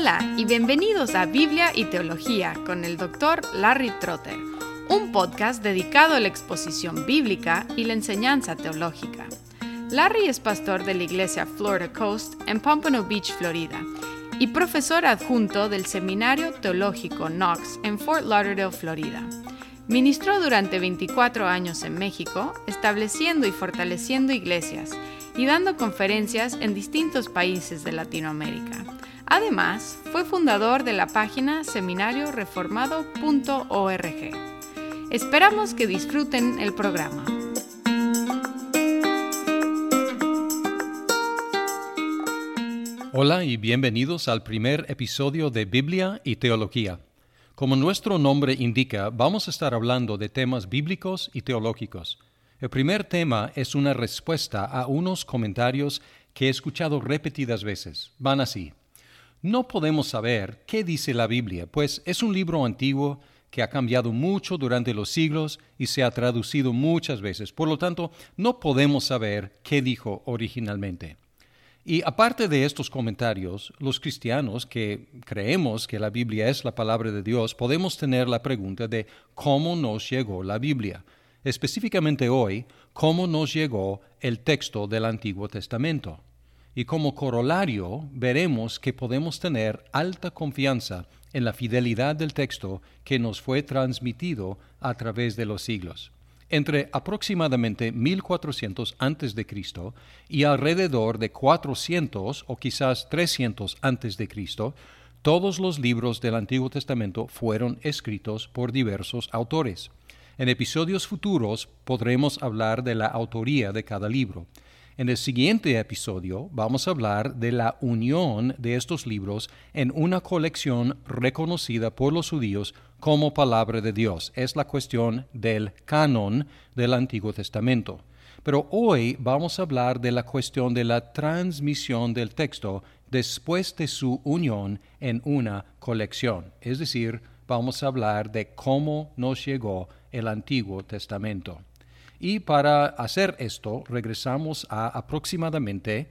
Hola y bienvenidos a Biblia y Teología con el Dr. Larry Trotter, un podcast dedicado a la exposición bíblica y la enseñanza teológica. Larry es pastor de la iglesia Florida Coast en Pompano Beach, Florida, y profesor adjunto del Seminario Teológico Knox en Fort Lauderdale, Florida. Ministró durante 24 años en México, estableciendo y fortaleciendo iglesias y dando conferencias en distintos países de Latinoamérica. Además, fue fundador de la página seminarioreformado.org. Esperamos que disfruten el programa. Hola y bienvenidos al primer episodio de Biblia y Teología. Como nuestro nombre indica, vamos a estar hablando de temas bíblicos y teológicos. El primer tema es una respuesta a unos comentarios que he escuchado repetidas veces. Van así. No podemos saber qué dice la Biblia, pues es un libro antiguo que ha cambiado mucho durante los siglos y se ha traducido muchas veces. Por lo tanto, no podemos saber qué dijo originalmente. Y aparte de estos comentarios, los cristianos que creemos que la Biblia es la palabra de Dios, podemos tener la pregunta de cómo nos llegó la Biblia. Específicamente hoy, cómo nos llegó el texto del Antiguo Testamento y como corolario veremos que podemos tener alta confianza en la fidelidad del texto que nos fue transmitido a través de los siglos. Entre aproximadamente 1400 a.C. y alrededor de 400 o quizás 300 a.C., todos los libros del Antiguo Testamento fueron escritos por diversos autores. En episodios futuros podremos hablar de la autoría de cada libro. En el siguiente episodio vamos a hablar de la unión de estos libros en una colección reconocida por los judíos como palabra de Dios. Es la cuestión del canon del Antiguo Testamento. Pero hoy vamos a hablar de la cuestión de la transmisión del texto después de su unión en una colección. Es decir, vamos a hablar de cómo nos llegó el Antiguo Testamento. Y para hacer esto regresamos a aproximadamente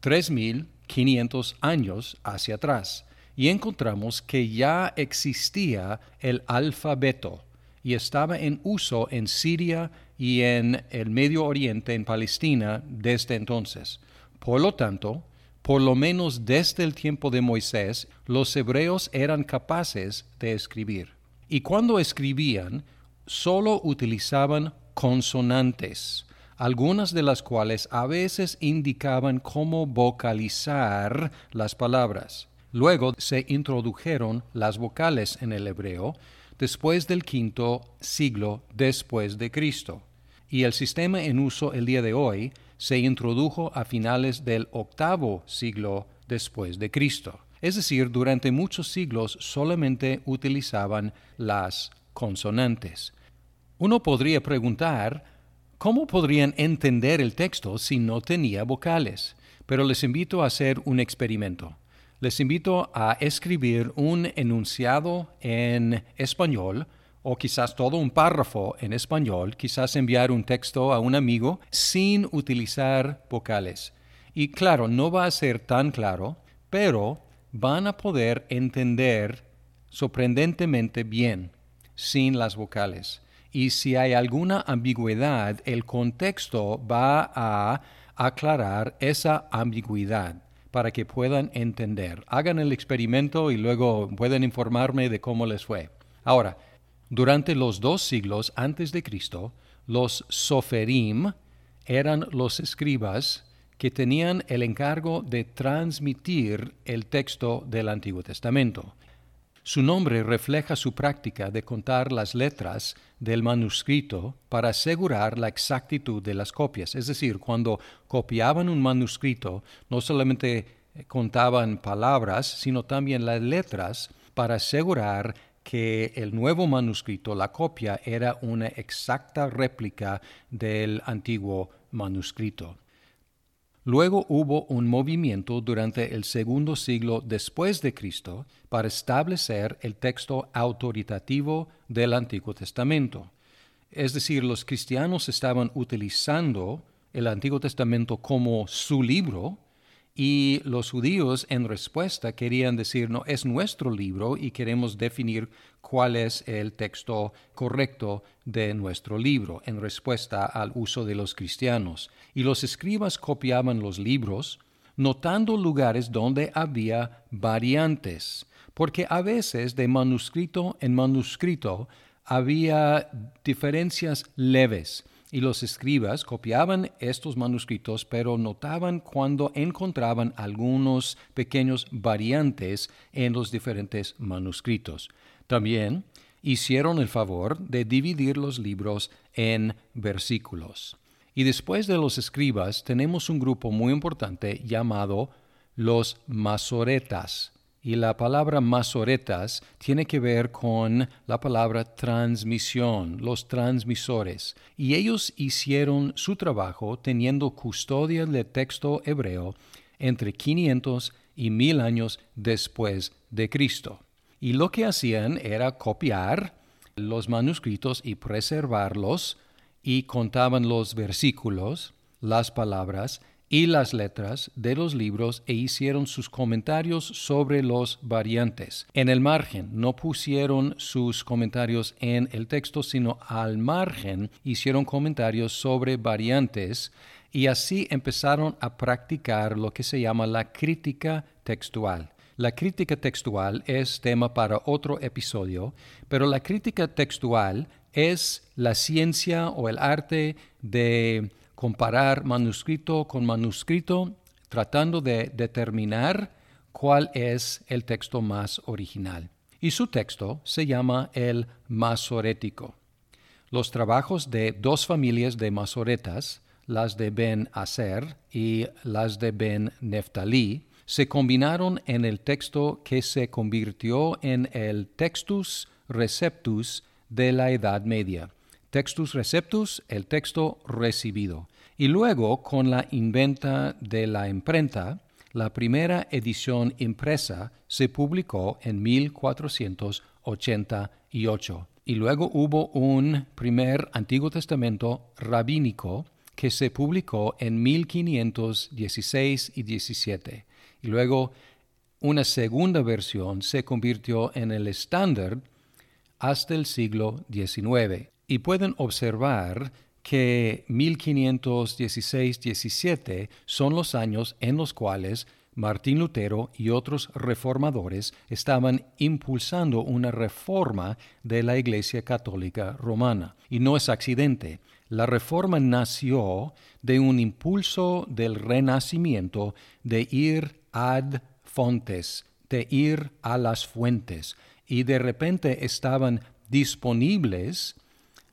3.500 años hacia atrás y encontramos que ya existía el alfabeto y estaba en uso en Siria y en el Medio Oriente, en Palestina, desde entonces. Por lo tanto, por lo menos desde el tiempo de Moisés, los hebreos eran capaces de escribir. Y cuando escribían, solo utilizaban consonantes, algunas de las cuales a veces indicaban cómo vocalizar las palabras. Luego se introdujeron las vocales en el hebreo después del quinto siglo después de Cristo. Y el sistema en uso el día de hoy se introdujo a finales del octavo siglo después de Cristo. Es decir, durante muchos siglos solamente utilizaban las consonantes. Uno podría preguntar, ¿cómo podrían entender el texto si no tenía vocales? Pero les invito a hacer un experimento. Les invito a escribir un enunciado en español o quizás todo un párrafo en español, quizás enviar un texto a un amigo sin utilizar vocales. Y claro, no va a ser tan claro, pero van a poder entender sorprendentemente bien sin las vocales y si hay alguna ambigüedad, el contexto va a aclarar esa ambigüedad para que puedan entender. Hagan el experimento y luego pueden informarme de cómo les fue. Ahora, durante los dos siglos antes de Cristo, los soferim eran los escribas que tenían el encargo de transmitir el texto del Antiguo Testamento. Su nombre refleja su práctica de contar las letras del manuscrito para asegurar la exactitud de las copias. Es decir, cuando copiaban un manuscrito, no solamente contaban palabras, sino también las letras para asegurar que el nuevo manuscrito, la copia, era una exacta réplica del antiguo manuscrito. Luego hubo un movimiento durante el segundo siglo después de Cristo para establecer el texto autoritativo del Antiguo Testamento. Es decir, los cristianos estaban utilizando el Antiguo Testamento como su libro Y los judíos en respuesta querían decir, no, es nuestro libro y queremos definir cuál es el texto correcto de nuestro libro en respuesta al uso de los cristianos. Y los escribas copiaban los libros, notando lugares donde había variantes, porque a veces de manuscrito en manuscrito había diferencias leves y los escribas copiaban estos manuscritos, pero notaban cuando encontraban algunos pequeños variantes en los diferentes manuscritos. También hicieron el favor de dividir los libros en versículos. Y después de los escribas tenemos un grupo muy importante llamado los masoretas, y la palabra masoretas tiene que ver con la palabra transmisión, los transmisores. Y ellos hicieron su trabajo teniendo custodia del texto hebreo entre 500 y 1000 años después de Cristo. Y lo que hacían era copiar los manuscritos y preservarlos y contaban los versículos, las palabras y las letras de los libros e hicieron sus comentarios sobre los variantes. En el margen no pusieron sus comentarios en el texto, sino al margen hicieron comentarios sobre variantes y así empezaron a practicar lo que se llama la crítica textual. La crítica textual es tema para otro episodio, pero la crítica textual es la ciencia o el arte de comparar manuscrito con manuscrito, tratando de determinar cuál es el texto más original. Y su texto se llama el Masorético. Los trabajos de dos familias de masoretas, las de Ben Aser y las de Ben Neftalí, se combinaron en el texto que se convirtió en el Textus Receptus de la Edad Media. Textus receptus, el texto recibido. Y luego, con la inventa de la imprenta, la primera edición impresa se publicó en 1488. Y luego hubo un primer Antiguo Testamento rabínico que se publicó en 1516 y 17. Y luego una segunda versión se convirtió en el estándar hasta el siglo XIX y pueden observar que 1516-17 son los años en los cuales Martín Lutero y otros reformadores estaban impulsando una reforma de la Iglesia Católica Romana. Y no es accidente. La reforma nació de un impulso del renacimiento de ir ad fontes, de ir a las fuentes. Y de repente estaban disponibles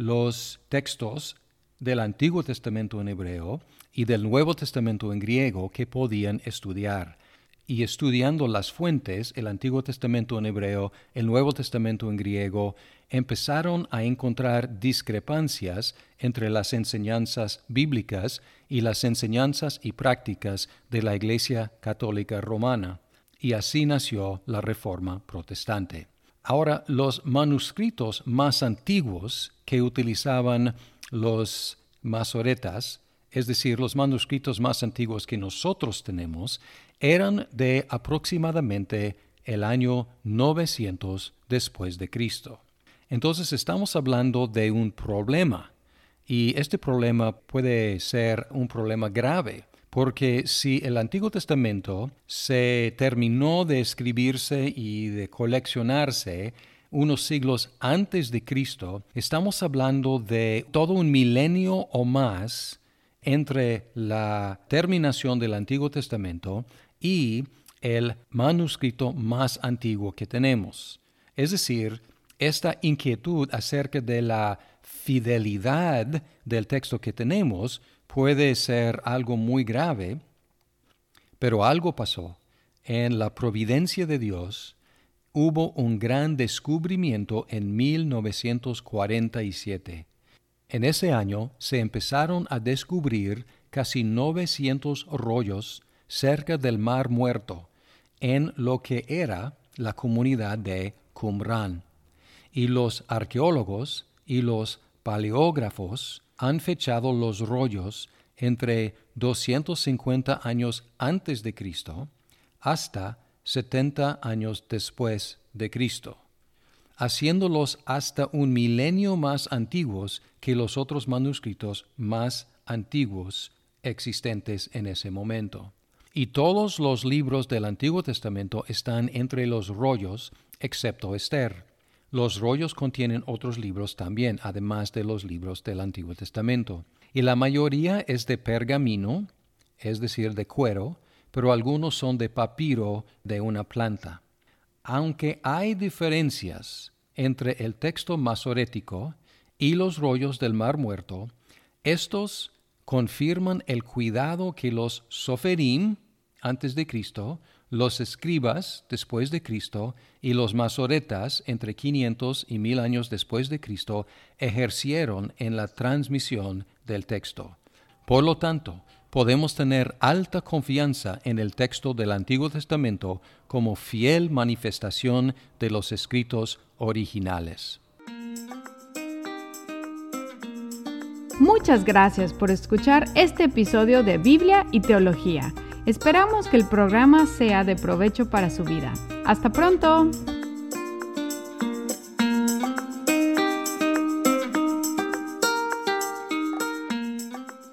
los textos del Antiguo Testamento en hebreo y del Nuevo Testamento en griego que podían estudiar. Y estudiando las fuentes, el Antiguo Testamento en hebreo, el Nuevo Testamento en griego, empezaron a encontrar discrepancias entre las enseñanzas bíblicas y las enseñanzas y prácticas de la Iglesia Católica Romana. Y así nació la Reforma Protestante. Ahora, los manuscritos más antiguos que utilizaban los masoretas, es decir, los manuscritos más antiguos que nosotros tenemos, eran de aproximadamente el año 900 después de Cristo. Entonces estamos hablando de un problema y este problema puede ser un problema grave porque si el Antiguo Testamento se terminó de escribirse y de coleccionarse unos siglos antes de Cristo, estamos hablando de todo un milenio o más entre la terminación del Antiguo Testamento y el manuscrito más antiguo que tenemos. Es decir, esta inquietud acerca de la fidelidad del texto que tenemos puede ser algo muy grave, pero algo pasó. En la providencia de Dios hubo un gran descubrimiento en 1947. En ese año se empezaron a descubrir casi 900 rollos cerca del Mar Muerto, en lo que era la comunidad de Qumran. Y los arqueólogos y los paleógrafos han fechado los rollos entre 250 años antes de Cristo hasta 70 años después de Cristo, haciéndolos hasta un milenio más antiguos que los otros manuscritos más antiguos existentes en ese momento. Y todos los libros del Antiguo Testamento están entre los rollos, excepto Esther. Los rollos contienen otros libros también, además de los libros del Antiguo Testamento. Y la mayoría es de pergamino, es decir, de cuero, pero algunos son de papiro de una planta. Aunque hay diferencias entre el texto masorético y los rollos del Mar Muerto, estos confirman el cuidado que los soferim antes de Cristo, los escribas después de Cristo y los masoretas entre 500 y 1000 años después de Cristo ejercieron en la transmisión del texto. Por lo tanto, podemos tener alta confianza en el texto del Antiguo Testamento como fiel manifestación de los escritos originales. Muchas gracias por escuchar este episodio de Biblia y Teología. Esperamos que el programa sea de provecho para su vida. Hasta pronto.